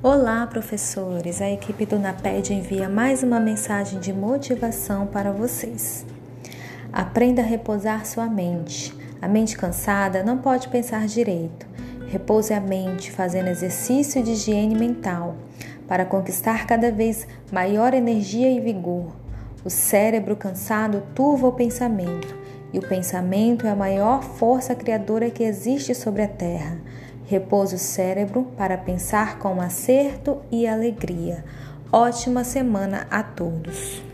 Olá, professores! A equipe do NAPED envia mais uma mensagem de motivação para vocês. Aprenda a repousar sua mente. A mente cansada não pode pensar direito. Repouse a mente fazendo exercício de higiene mental para conquistar cada vez maior energia e vigor. O cérebro cansado turva o pensamento e o pensamento é a maior força criadora que existe sobre a Terra. Repouse o cérebro para pensar com acerto e alegria. Ótima semana a todos!